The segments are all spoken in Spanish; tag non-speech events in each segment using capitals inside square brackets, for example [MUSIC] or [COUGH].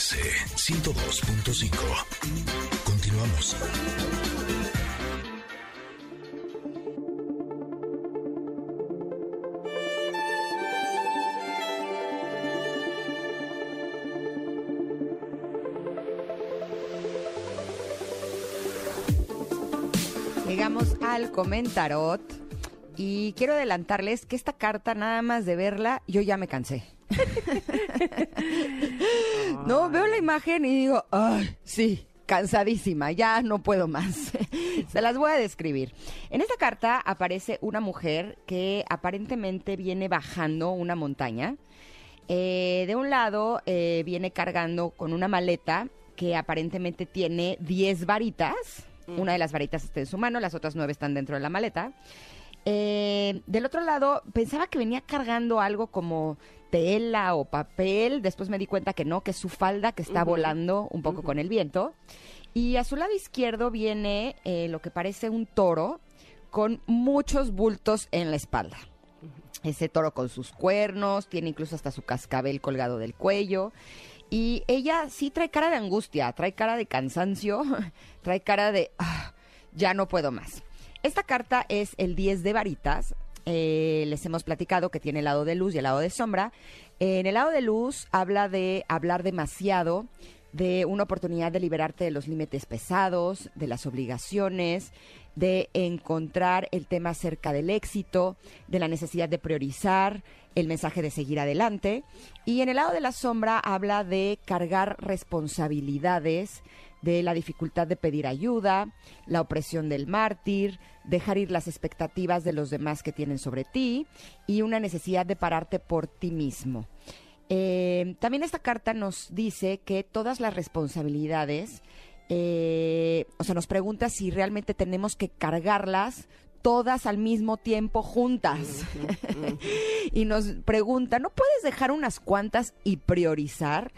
MBS 102.5. Continuamos. Llegamos al comentarot y quiero adelantarles que esta carta, nada más de verla, yo ya me cansé. [LAUGHS] no, veo la imagen y digo, ay, sí, cansadísima, ya no puedo más. [LAUGHS] Se las voy a describir. En esta carta aparece una mujer que aparentemente viene bajando una montaña. Eh, de un lado eh, viene cargando con una maleta que aparentemente tiene 10 varitas. Una de las varitas está en su mano, las otras nueve están dentro de la maleta. Eh, del otro lado, pensaba que venía cargando algo como tela o papel. Después me di cuenta que no, que es su falda que está volando un poco con el viento. Y a su lado izquierdo viene eh, lo que parece un toro con muchos bultos en la espalda. Ese toro con sus cuernos, tiene incluso hasta su cascabel colgado del cuello. Y ella sí trae cara de angustia, trae cara de cansancio, [LAUGHS] trae cara de "Ah, ya no puedo más. Esta carta es el 10 de varitas. Eh, les hemos platicado que tiene el lado de luz y el lado de sombra. En el lado de luz habla de hablar demasiado, de una oportunidad de liberarte de los límites pesados, de las obligaciones, de encontrar el tema acerca del éxito, de la necesidad de priorizar, el mensaje de seguir adelante. Y en el lado de la sombra habla de cargar responsabilidades, de la dificultad de pedir ayuda, la opresión del mártir, dejar ir las expectativas de los demás que tienen sobre ti y una necesidad de pararte por ti mismo. Eh, también esta carta nos dice que todas las responsabilidades, eh, o sea, nos pregunta si realmente tenemos que cargarlas todas al mismo tiempo juntas. [LAUGHS] y nos pregunta, ¿no puedes dejar unas cuantas y priorizar?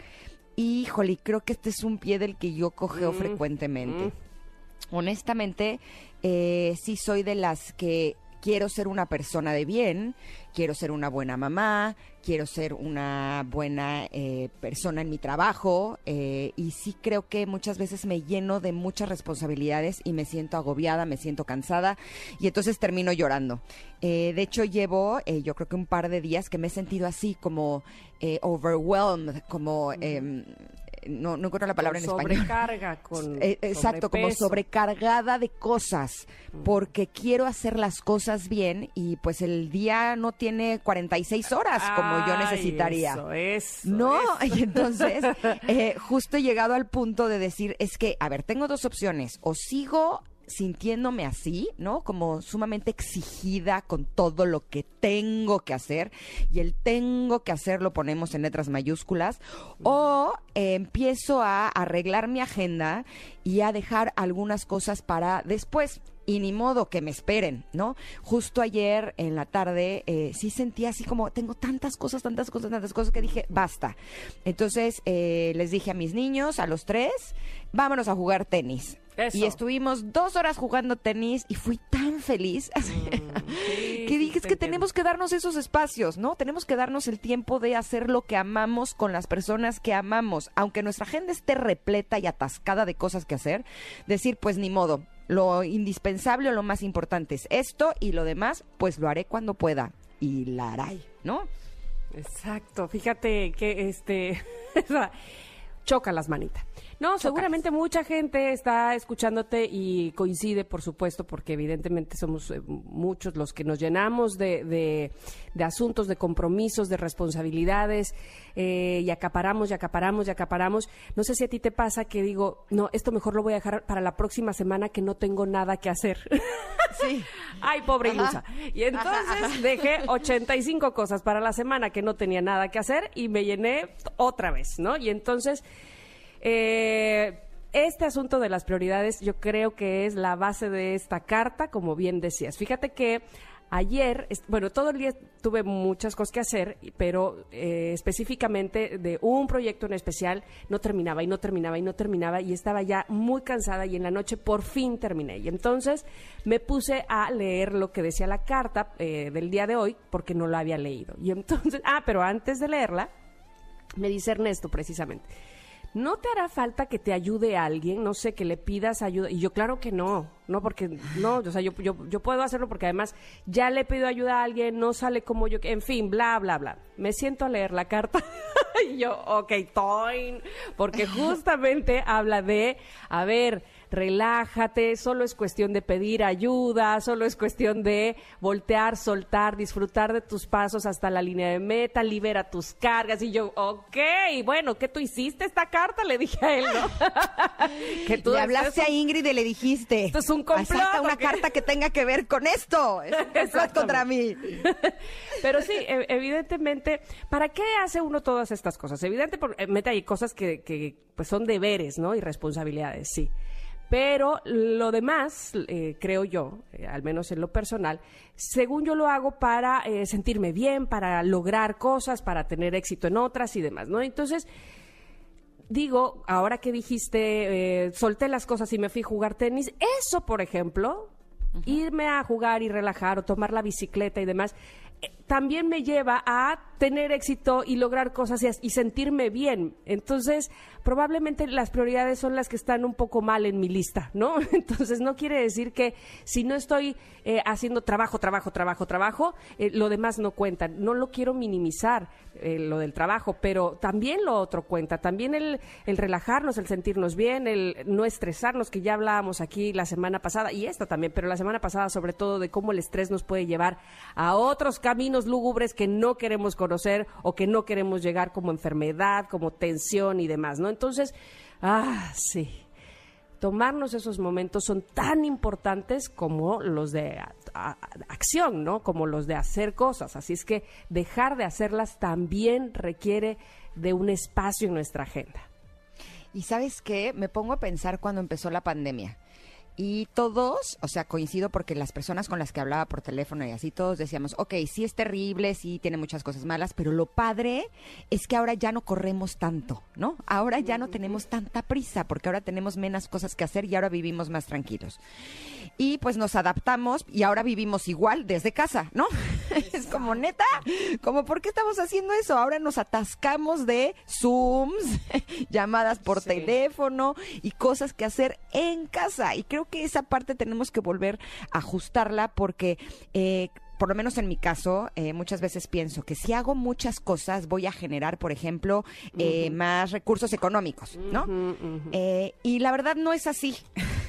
Híjole, creo que este es un pie del que yo cogeo frecuentemente. Honestamente, eh, sí soy de las que quiero ser una persona de bien, quiero ser una buena mamá, quiero ser una buena eh, persona en mi trabajo eh, y sí creo que muchas veces me lleno de muchas responsabilidades y me siento agobiada, me siento cansada y entonces termino llorando. Eh, de hecho llevo yo creo que un par de días que me he sentido así como overwhelmed, como... no, no encuentro la palabra en español. Sobrecarga con. [LAUGHS] Eh, exacto, como sobrecargada de cosas, porque quiero hacer las cosas bien y pues el día no tiene 46 horas como yo necesitaría. Eso, eso. No, eso. [LAUGHS] y entonces [LAUGHS] eh, justo he llegado al punto de decir, es que, a ver, tengo dos opciones, o sigo sintiéndome así, ¿no? Como sumamente exigida con todo lo que tengo que hacer y el tengo que hacer lo ponemos en letras mayúsculas o eh, empiezo a arreglar mi agenda y a dejar algunas cosas para después y ni modo que me esperen, ¿no? Justo ayer en la tarde eh, sí sentí así como tengo tantas cosas, tantas cosas, tantas cosas que dije, basta. Entonces eh, les dije a mis niños, a los tres, vámonos a jugar tenis. Eso. Y estuvimos dos horas jugando tenis y fui tan feliz [LAUGHS] sí, que dije, sí, es que tenemos que darnos esos espacios, ¿no? Tenemos que darnos el tiempo de hacer lo que amamos con las personas que amamos. Aunque nuestra agenda esté repleta y atascada de cosas que hacer, decir, pues ni modo, lo indispensable o lo más importante es esto y lo demás, pues lo haré cuando pueda. Y la haré, ¿no? Exacto, fíjate que este [LAUGHS] choca las manitas. No, seguramente mucha gente está escuchándote y coincide, por supuesto, porque evidentemente somos eh, muchos los que nos llenamos de, de- de asuntos, de compromisos, de responsabilidades eh, y acaparamos y acaparamos y acaparamos. No sé si a ti te pasa que digo, no, esto mejor lo voy a dejar para la próxima semana que no tengo nada que hacer. [LAUGHS] Sí. [LAUGHS] Ay, pobre Ajá. ilusa. Y entonces dejé [LAUGHS] 85 cosas para la semana que no tenía nada que hacer y me llené otra vez, ¿no? Y entonces, eh, este asunto de las prioridades yo creo que es la base de esta carta, como bien decías. Fíjate que ayer, bueno, todo el día tuve muchas cosas que hacer, pero eh, específicamente de un proyecto en especial no terminaba y no terminaba y no terminaba y estaba ya muy cansada y en la noche por fin terminé. Y entonces me puse a leer lo que decía la carta eh, del día de hoy porque no la había leído. Y entonces, [LAUGHS] ah, pero antes de leerla, me dice Ernesto precisamente. ¿No te hará falta que te ayude alguien? No sé, que le pidas ayuda. Y yo, claro que no, no, porque no, o sea, yo, yo, yo puedo hacerlo porque además ya le pido ayuda a alguien, no sale como yo, en fin, bla, bla, bla. Me siento a leer la carta [LAUGHS] y yo, ok, toin, porque justamente habla de, a ver, relájate, solo es cuestión de pedir ayuda, solo es cuestión de voltear, soltar, disfrutar de tus pasos hasta la línea de meta, libera tus cargas. Y yo, ok, bueno, ¿qué tú hiciste esta carta? Le dije a él, ¿no? [LAUGHS] que tú le hablaste a Ingrid y le dijiste. Esto es un complot. una carta que tenga que ver con esto. Es un complot contra mí. [LAUGHS] Pero sí, e, evidentemente, ¿para qué hace uno todas estas cosas? Evidentemente, mete ahí cosas que, que pues son deberes, ¿no? Y responsabilidades, sí. Pero lo demás, eh, creo yo, eh, al menos en lo personal, según yo lo hago para eh, sentirme bien, para lograr cosas, para tener éxito en otras y demás, ¿no? Entonces, digo, ahora que dijiste, solté las cosas y me fui a jugar tenis, eso, por ejemplo, irme a jugar y relajar o tomar la bicicleta y demás, también me lleva a tener éxito y lograr cosas y, sentirme bien. Entonces, probablemente las prioridades son las que están un poco mal en mi lista, ¿no? [LAUGHS] Entonces, no quiere decir que si no estoy eh, haciendo trabajo, trabajo, trabajo, trabajo, eh, lo demás no cuenta. No lo quiero minimizar, eh, lo del trabajo, pero también lo otro cuenta. También el, el relajarnos, el sentirnos bien, el no estresarnos, que ya hablábamos aquí la semana pasada, y esta también, pero la semana pasada sobre todo de cómo el estrés nos puede llevar a otros caminos lúgubres que no queremos conocer o que no queremos llegar como enfermedad, como tensión y demás, ¿no? Entonces, ah, sí. Tomarnos esos momentos son tan importantes como los de acción, ¿no? Como los de hacer cosas. Así es que dejar de hacerlas también requiere de un espacio en nuestra agenda. Y sabes qué, me pongo a pensar cuando empezó la pandemia. Y todos, o sea, coincido porque las personas con las que hablaba por teléfono y así, todos decíamos, ok, sí es terrible, sí tiene muchas cosas malas, pero lo padre es que ahora ya no corremos tanto, ¿no? Ahora ya no tenemos tanta prisa porque ahora tenemos menos cosas que hacer y ahora vivimos más tranquilos. Y pues nos adaptamos y ahora vivimos igual desde casa, ¿no? [LAUGHS] es como neta, como ¿por qué estamos haciendo eso? Ahora nos atascamos de Zooms, [LAUGHS] llamadas por teléfono y cosas que hacer en casa. Y creo que esa parte tenemos que volver a ajustarla porque... Eh, por lo menos en mi caso, eh, muchas veces pienso que si hago muchas cosas voy a generar, por ejemplo, eh, más recursos económicos, ¿no? y la verdad no es así.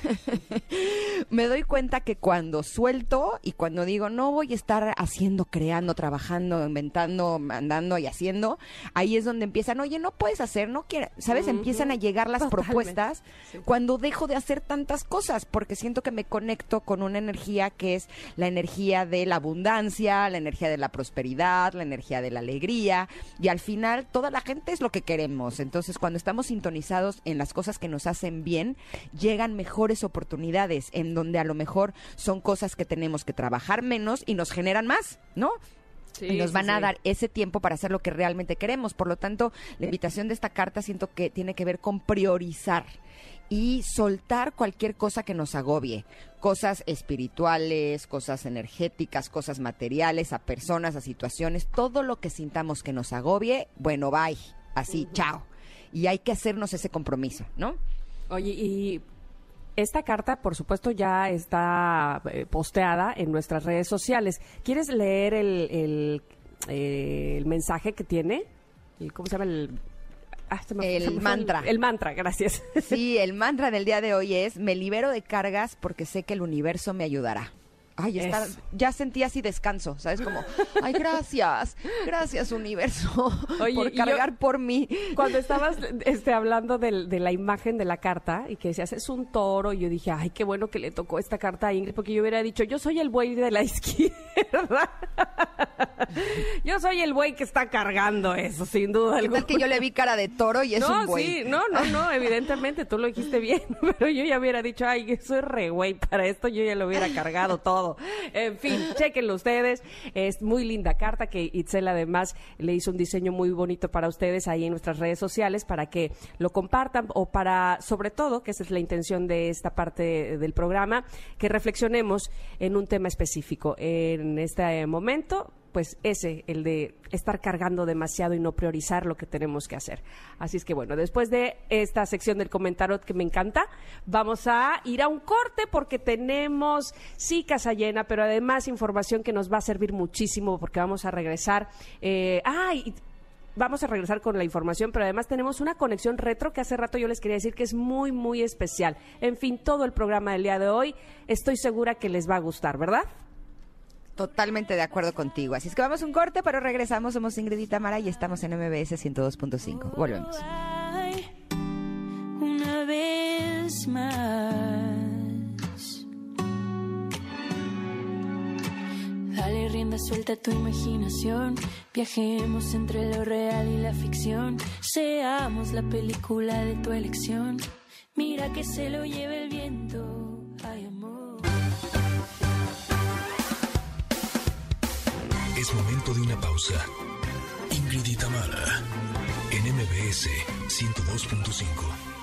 [LAUGHS] me doy cuenta que cuando suelto y cuando digo no voy a estar haciendo, creando, trabajando, inventando, mandando y haciendo, ahí es donde empiezan, oye, no puedes hacer, no quieres, ¿sabes? Empiezan a llegar las propuestas cuando dejo de hacer tantas cosas, porque siento que me conecto con una energía que es la energía de la abundancia, la energía de la prosperidad, la energía de la alegría, y al final toda la gente es lo que queremos. Entonces, cuando estamos sintonizados en las cosas que nos hacen bien, llegan mejores oportunidades en donde a lo mejor son cosas que tenemos que trabajar menos y nos generan más, ¿no? y nos van a dar ese tiempo para hacer lo que realmente queremos. Por lo tanto, la invitación de esta carta siento que tiene que ver con priorizar y soltar cualquier cosa que nos agobie, cosas espirituales, cosas energéticas, cosas materiales, a personas, a situaciones, todo lo que sintamos que nos agobie, bueno, bye, así, chao. Y hay que hacernos ese compromiso, ¿no? Oye, y esta carta, por supuesto, ya está eh, posteada en nuestras redes sociales. ¿Quieres leer el, eh, mensaje que tiene? ¿Cómo se llama el...? Ah, el mantra. el, mantra, gracias. Sí, [LAUGHS] el mantra del día de hoy es, me libero de cargas porque sé que el universo me ayudará. Ay, está, ya sentí así descanso, ¿sabes? Como, ay, gracias, gracias universo por cargar por mí. Cuando estabas este, hablando de, de, la imagen de la carta y que decías, es un toro, y yo dije, ay, qué bueno que le tocó esta carta a Ingrid, porque yo hubiera dicho, yo soy el buey de la [LAUGHS] izquierda. yo soy el buey que está cargando eso, sin duda alguna. Es que yo le vi cara de toro y es un buey. Sí, no, no, no, evidentemente tú lo dijiste bien, [LAUGHS] pero yo ya hubiera dicho, ay, soy re güey para esto, yo ya lo hubiera cargado todo. En fin, chequenlo ustedes. Es muy linda carta que Itzel además le hizo un diseño muy bonito para ustedes ahí en nuestras redes sociales para que lo compartan o para, sobre todo, que esa es la intención de esta parte del programa, que reflexionemos en un tema específico. En este momento, pues ese, el de estar cargando demasiado y no priorizar lo que tenemos que hacer. Así es que bueno, después de esta sección del comentario que me encanta, vamos a ir a un corte porque tenemos, sí, casa llena, pero además información que nos va a servir muchísimo porque vamos a regresar. Eh, ¡Ay! vamos a regresar con la información, pero además tenemos una conexión retro que hace rato yo les quería decir que es muy, muy especial. En fin, todo el programa del día de hoy estoy segura que les va a gustar, ¿verdad? Totalmente de acuerdo contigo. Así es que vamos a un corte, pero regresamos. Somos Ingrid y Tamara y estamos en MBS 102.5. Volvemos. Una vez más. Dale rienda suelta a tu imaginación. Viajemos entre lo real y la ficción. Seamos la película de tu elección. Mira que se lo lleve el viento. Ay, amor. Es momento de una pausa. Ingrid y Tamara, en MBS 102.5.